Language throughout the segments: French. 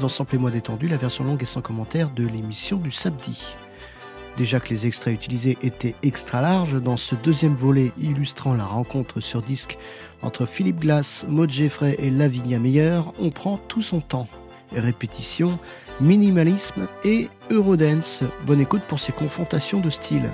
dans Sample et moi détendu, la version longue et sans commentaire de l'émission du samedi. Déjà que les extraits utilisés étaient extra larges, dans ce deuxième volet illustrant la rencontre sur disque entre Philippe Glass, Maud Jeffrey et Lavinia Meyer, on prend tout son temps. Répétition, minimalisme et Eurodance. Bonne écoute pour ces confrontations de styles.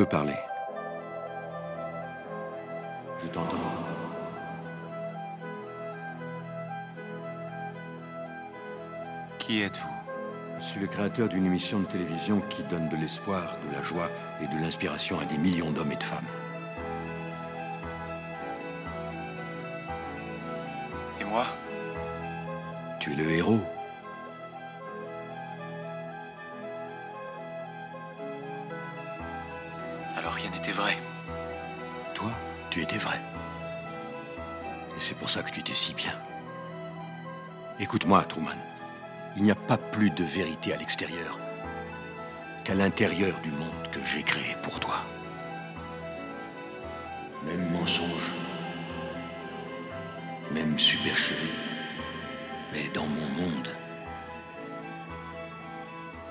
Peux parler. Je t'entends. Qui êtes-vous? Je suis le créateur d'une émission de télévision qui donne de l'espoir, de la joie et de l'inspiration à des millions d'hommes et de femmes. Et moi? Tu es le héros. Pour ça que tu étais si bien. Écoute-moi, Truman. Il n'y a pas plus de vérité à l'extérieur qu'à l'intérieur du monde que j'ai créé pour toi. Même mensonge, même supercherie, mais dans mon monde,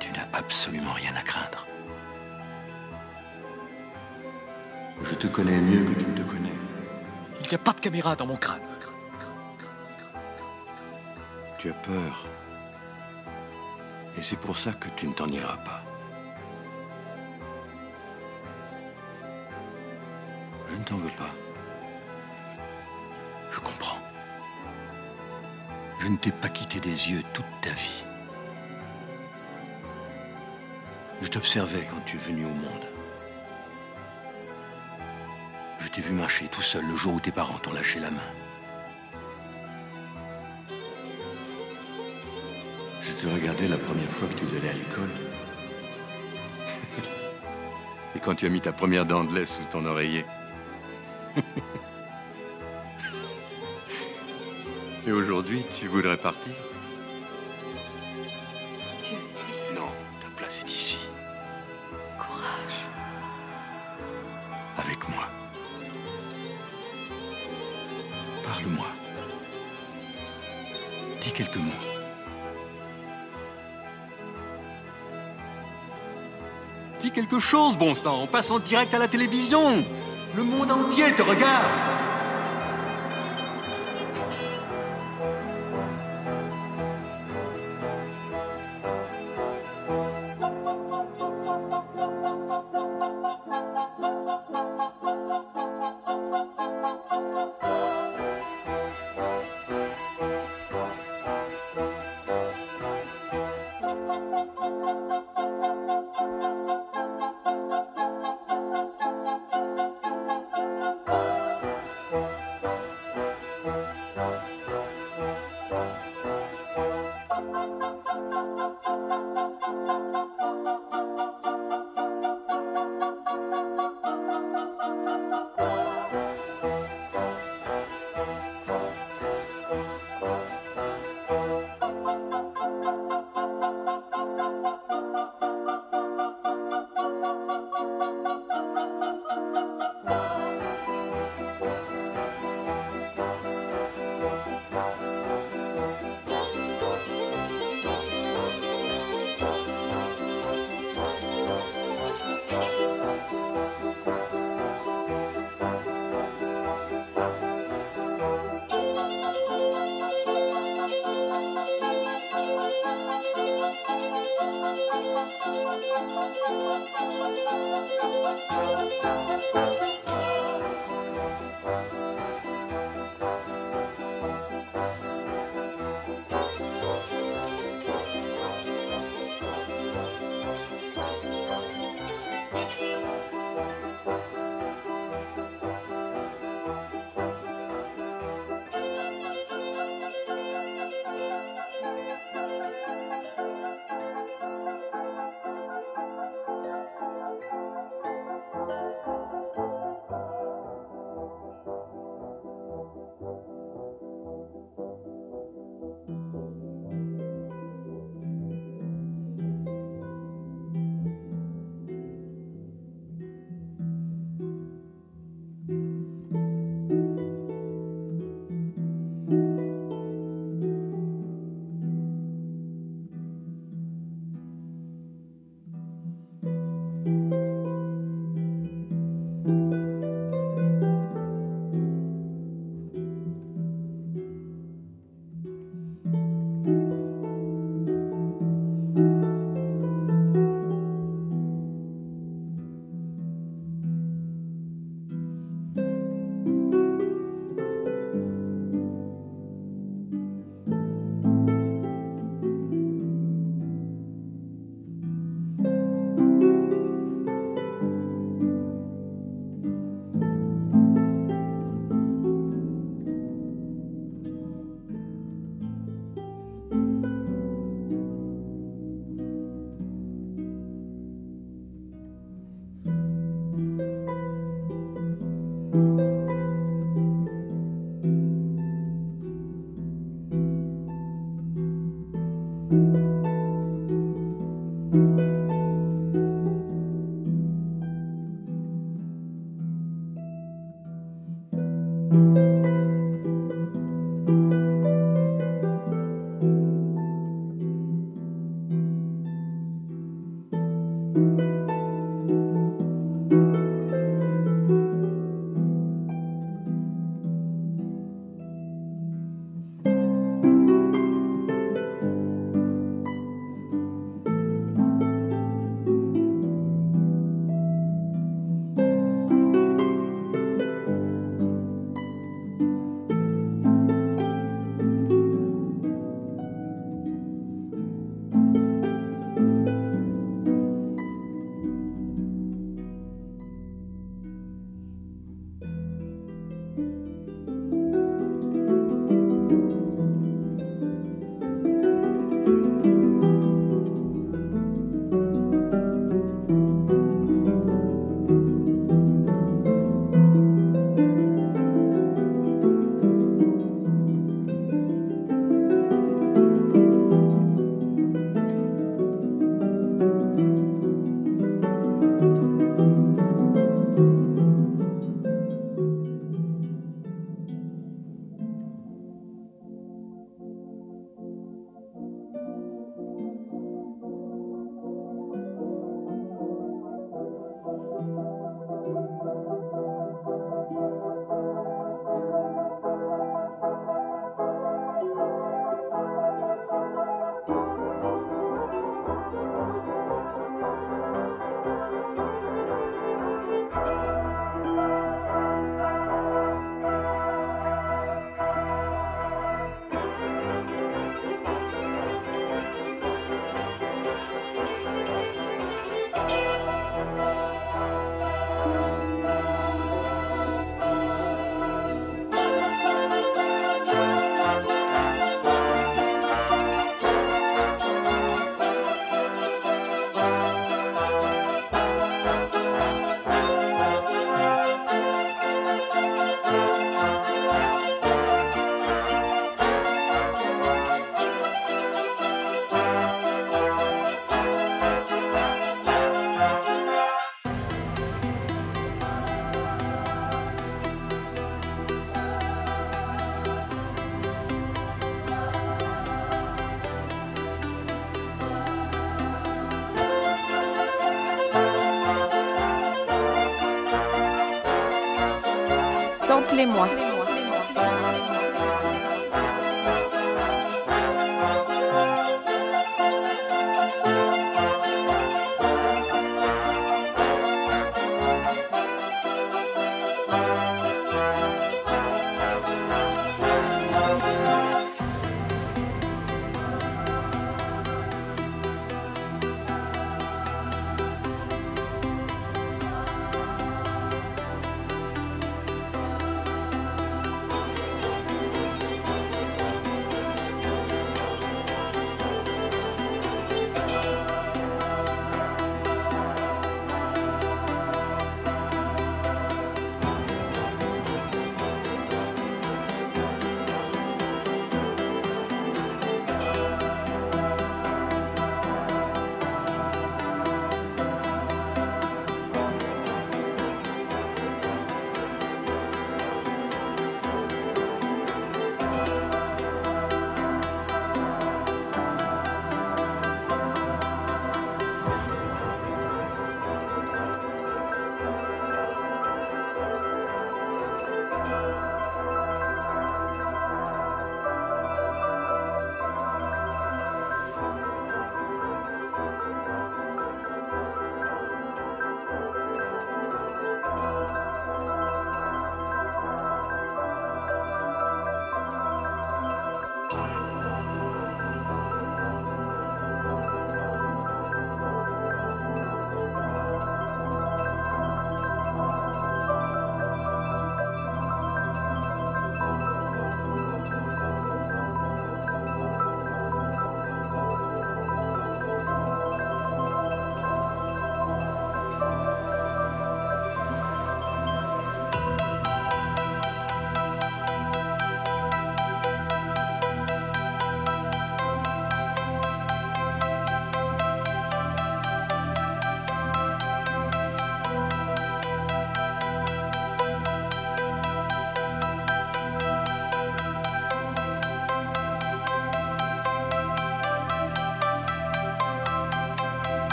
tu n'as absolument rien à craindre. Je te connais mieux que tu ne te connais. Il n'y a pas de caméra dans mon crâne. Tu as peur. Et c'est pour ça que tu ne t'en iras pas. Je ne t'en veux pas. Je comprends. Je ne t'ai pas quitté des yeux toute ta vie. Je t'observais quand tu es venu au monde. Je t'ai vu marcher tout seul le jour où tes parents t'ont lâché la main. Te regardais la première fois que tu allé à l'école. Et quand tu as mis ta première dent de lait sous ton oreiller. Et aujourd'hui, tu voudrais partir? Bon sang. On passe en direct à la télévision. Le monde entier te regarde.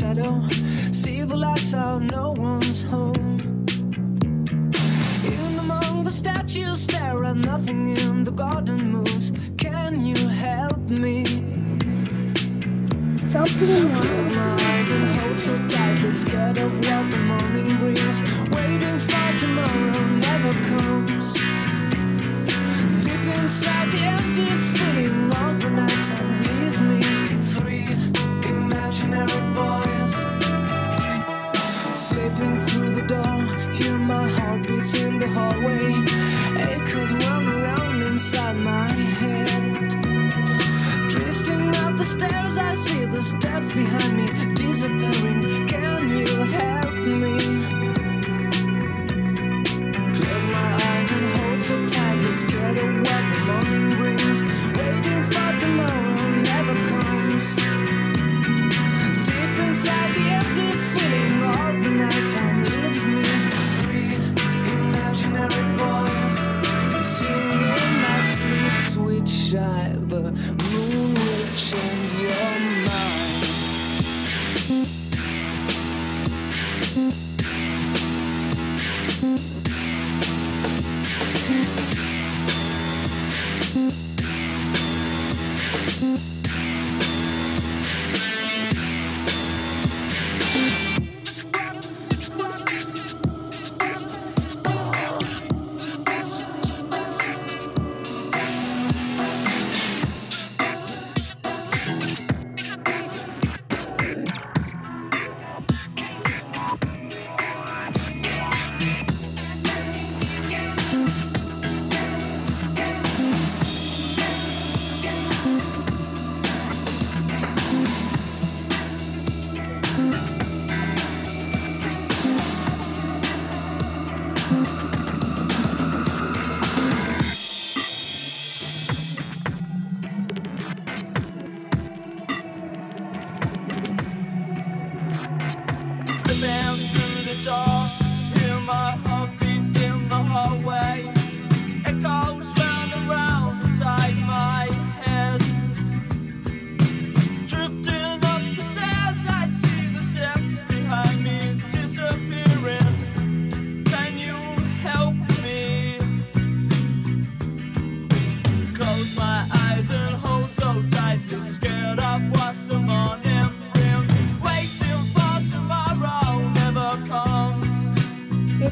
Shadow. See the lights out, no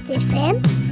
This FM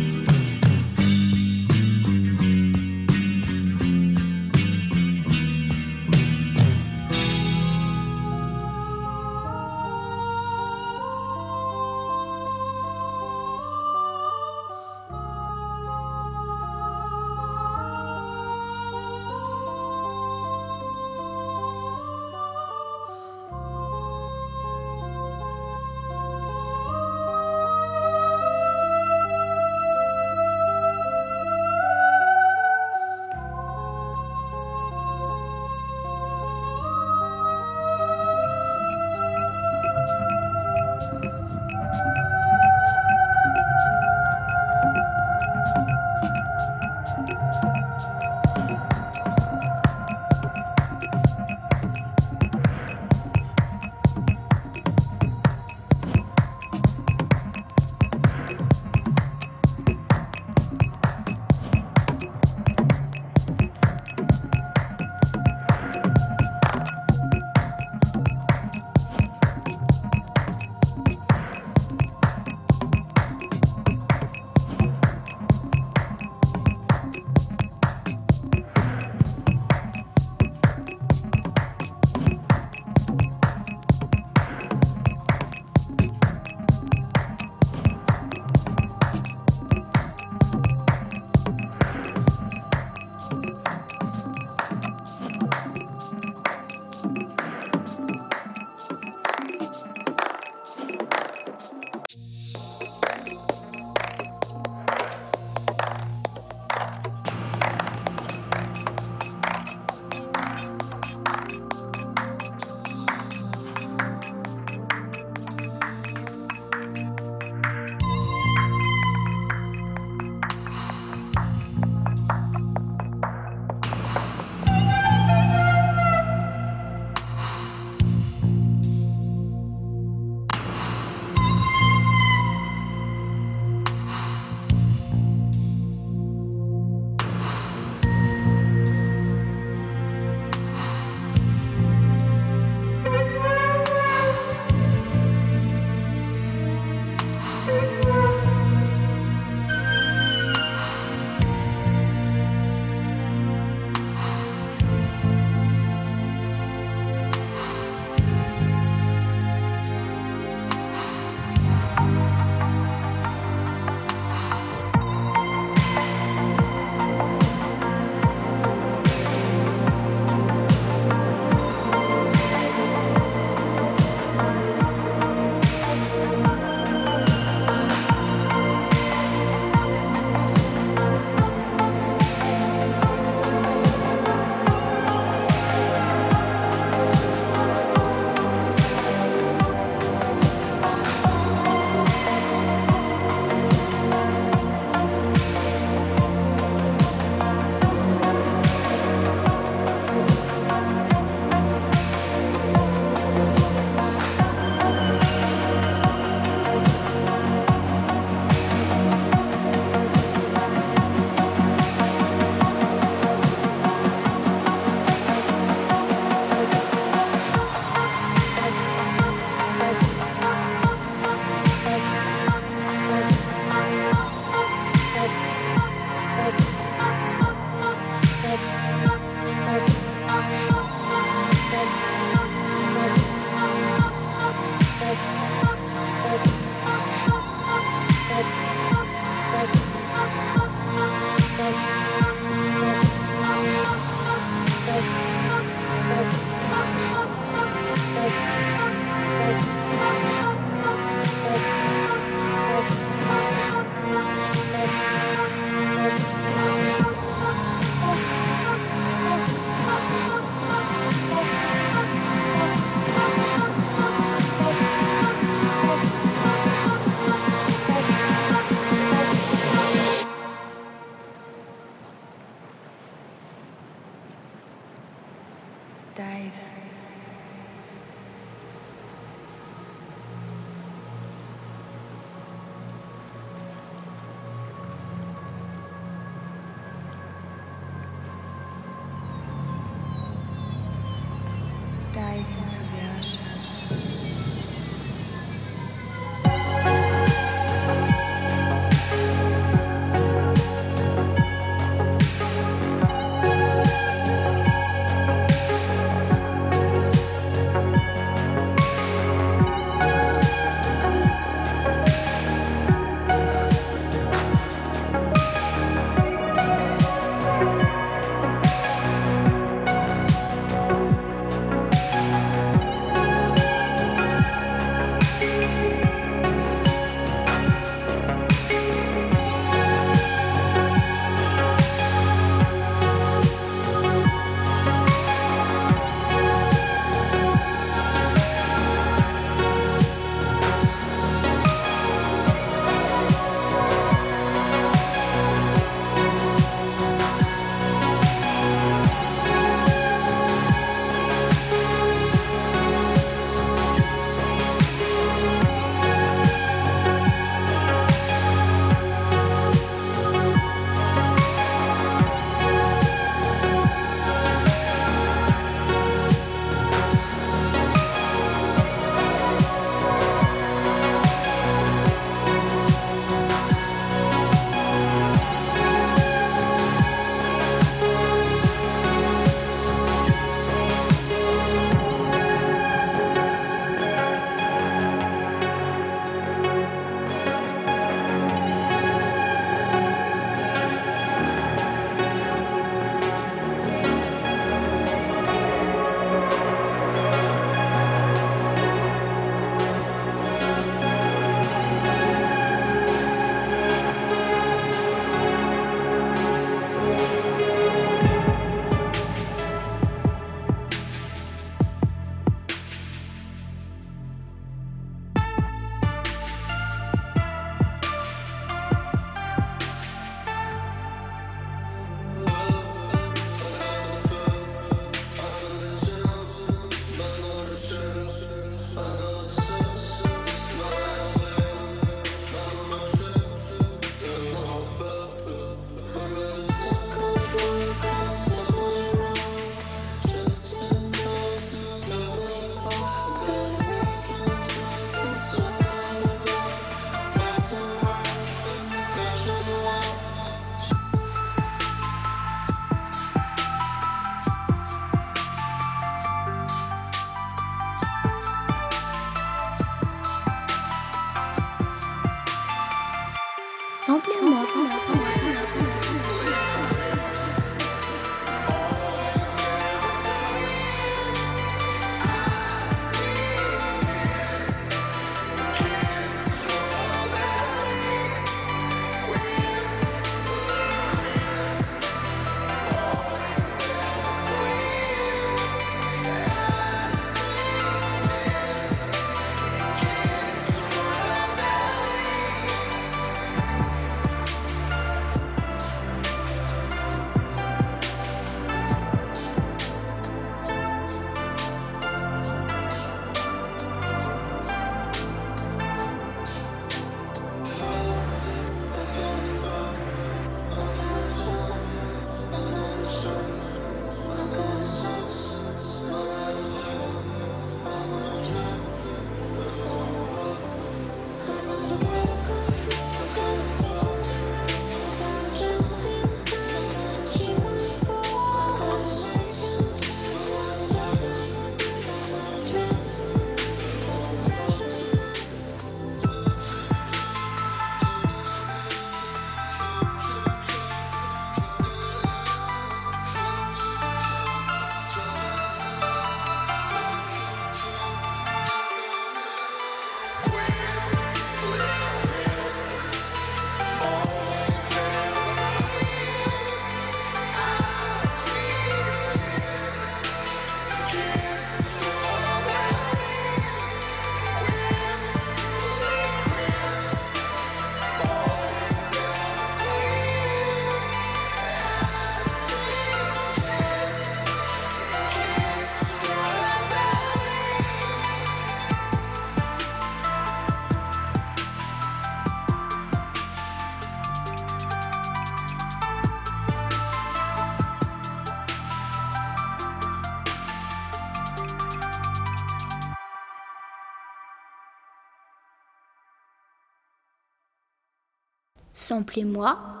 Samplez-moi.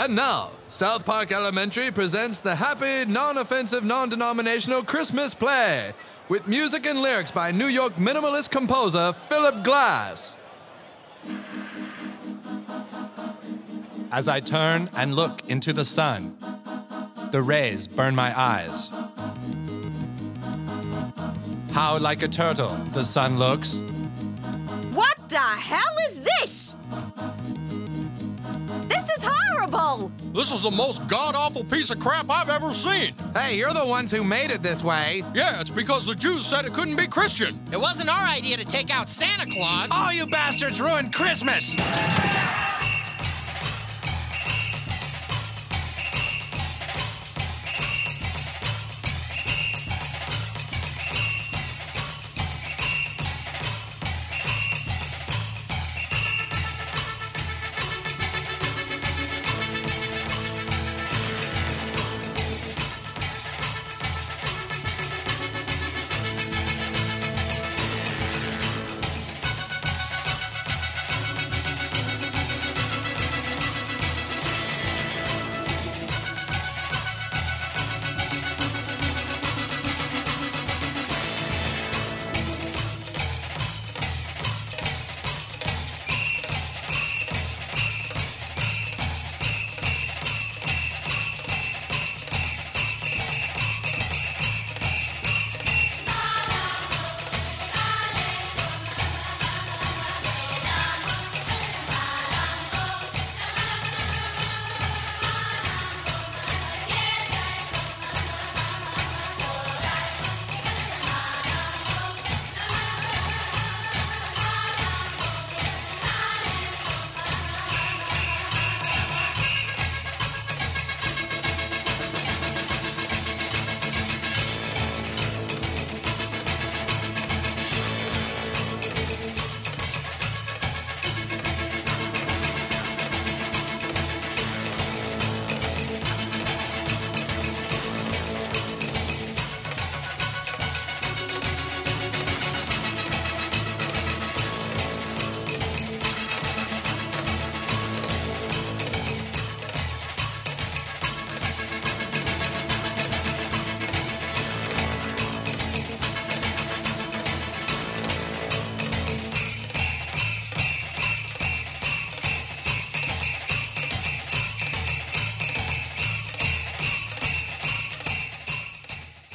And now, South Park Elementary presents the happy, non offensive, non denominational Christmas play with music and lyrics by New York minimalist composer Philip Glass. As I turn and look into the sun, the rays burn my eyes. How like a turtle the sun looks. What the hell is this? This is horrible! This is the most god awful piece of crap I've ever seen. Hey, you're the ones who made it this way. Yeah, it's because the Jews said it couldn't be Christian. It wasn't our idea to take out Santa Claus. All you bastards ruined Christmas!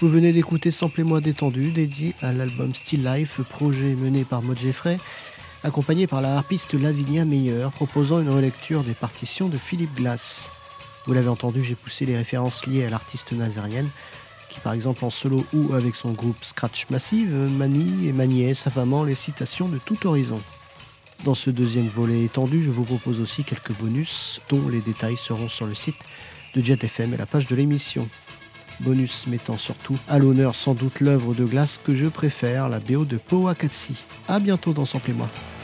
Vous venez d'écouter Samplez-moi détendu, dédié à l'album Still Life, projet mené par Maud Jeffrey, accompagné par la harpiste Lavinia Meyer, proposant une relecture des partitions de Philippe Glass. Vous l'avez entendu, j'ai poussé les références liées à l'artiste nazarienne, qui par exemple en solo ou avec son groupe Scratch Massive manie et maniait savamment les citations de tout horizon. Dans ce deuxième volet étendu, je vous propose aussi quelques bonus, dont les détails seront sur le site de Jet FM et la page de l'émission. Bonus mettant surtout à l'honneur sans doute l'œuvre de glace que je préfère, la BO de Powakatsi. A bientôt dans Samplez-moi. come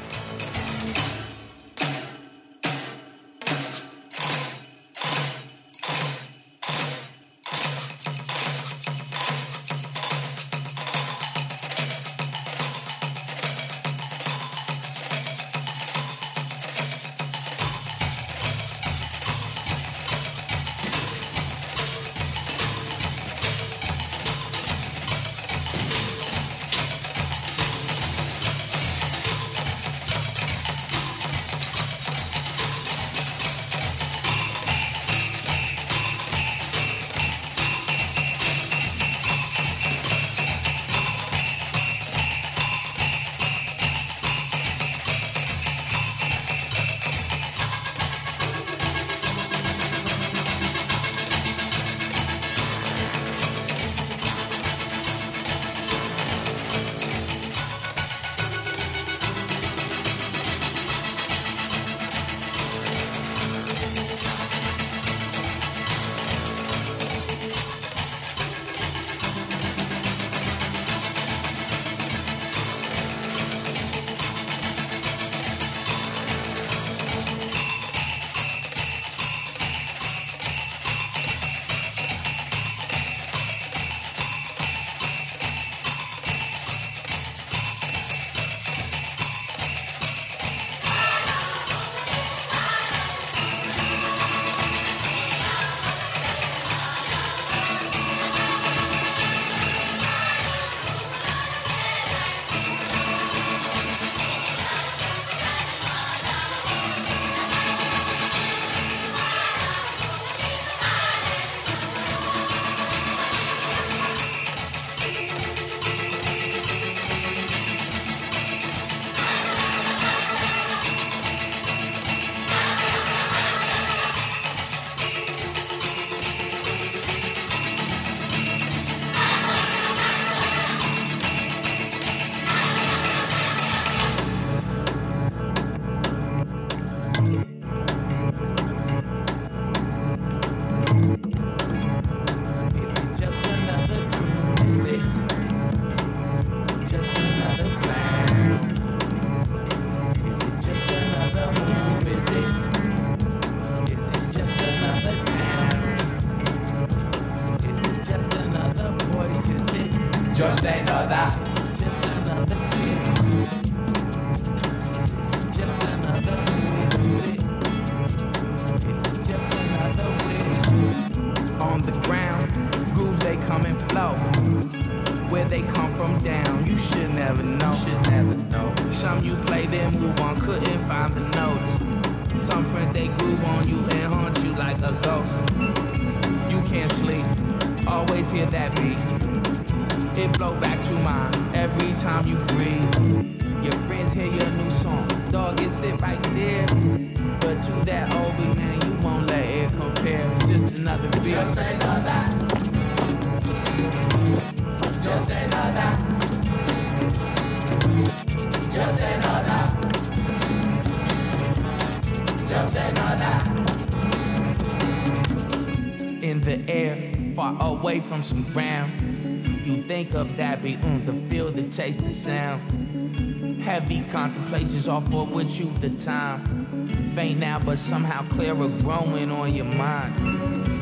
some. You think of that beat, mm, the feel, the taste, the sound. Heavy contemplations off for with you the time. Faint now, but somehow clearer, growing on your mind.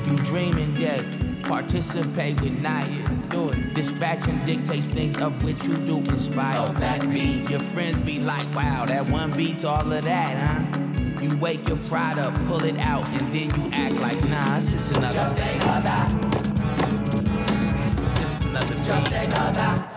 You dreaming yet, participate with night. Do it. Distraction dictates things of which you do inspire. Oh, that beat. Your friends be like, wow, that one beats all of that, huh? You wake your pride up, pull it out, and then you act like, nah, it's just another. Just another. Just another.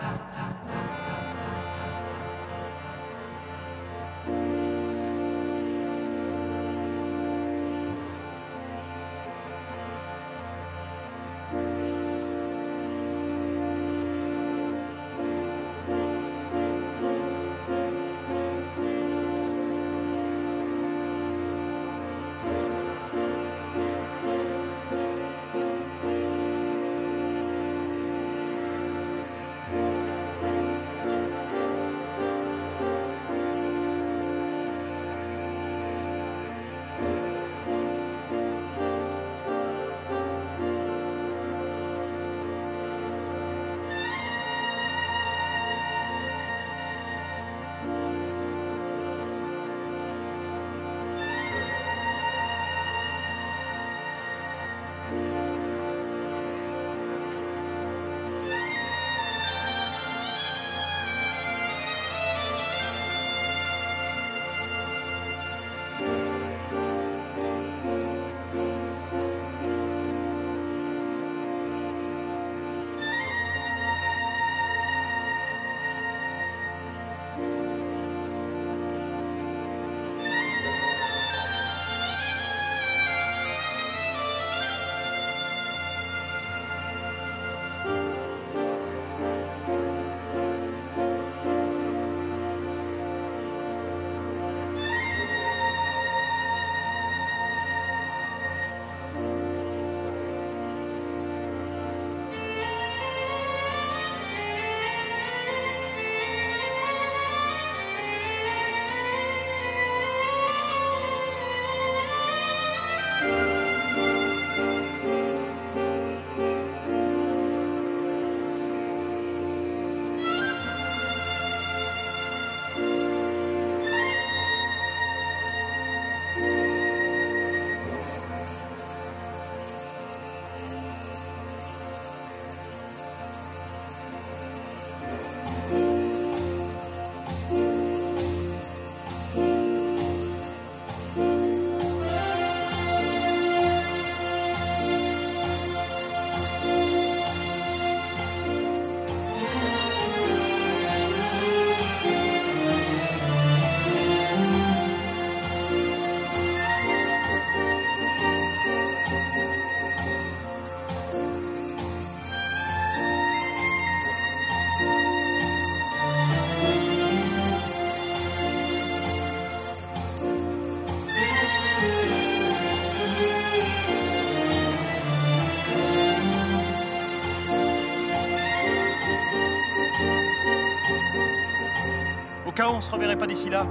On se reverrait pas d'ici là,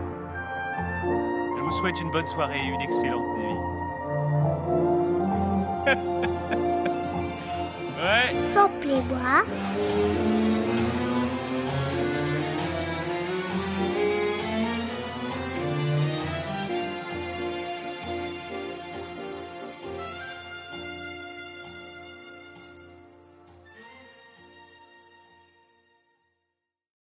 je vous souhaite une bonne soirée et une excellente nuit. ouais. Samplez-moi.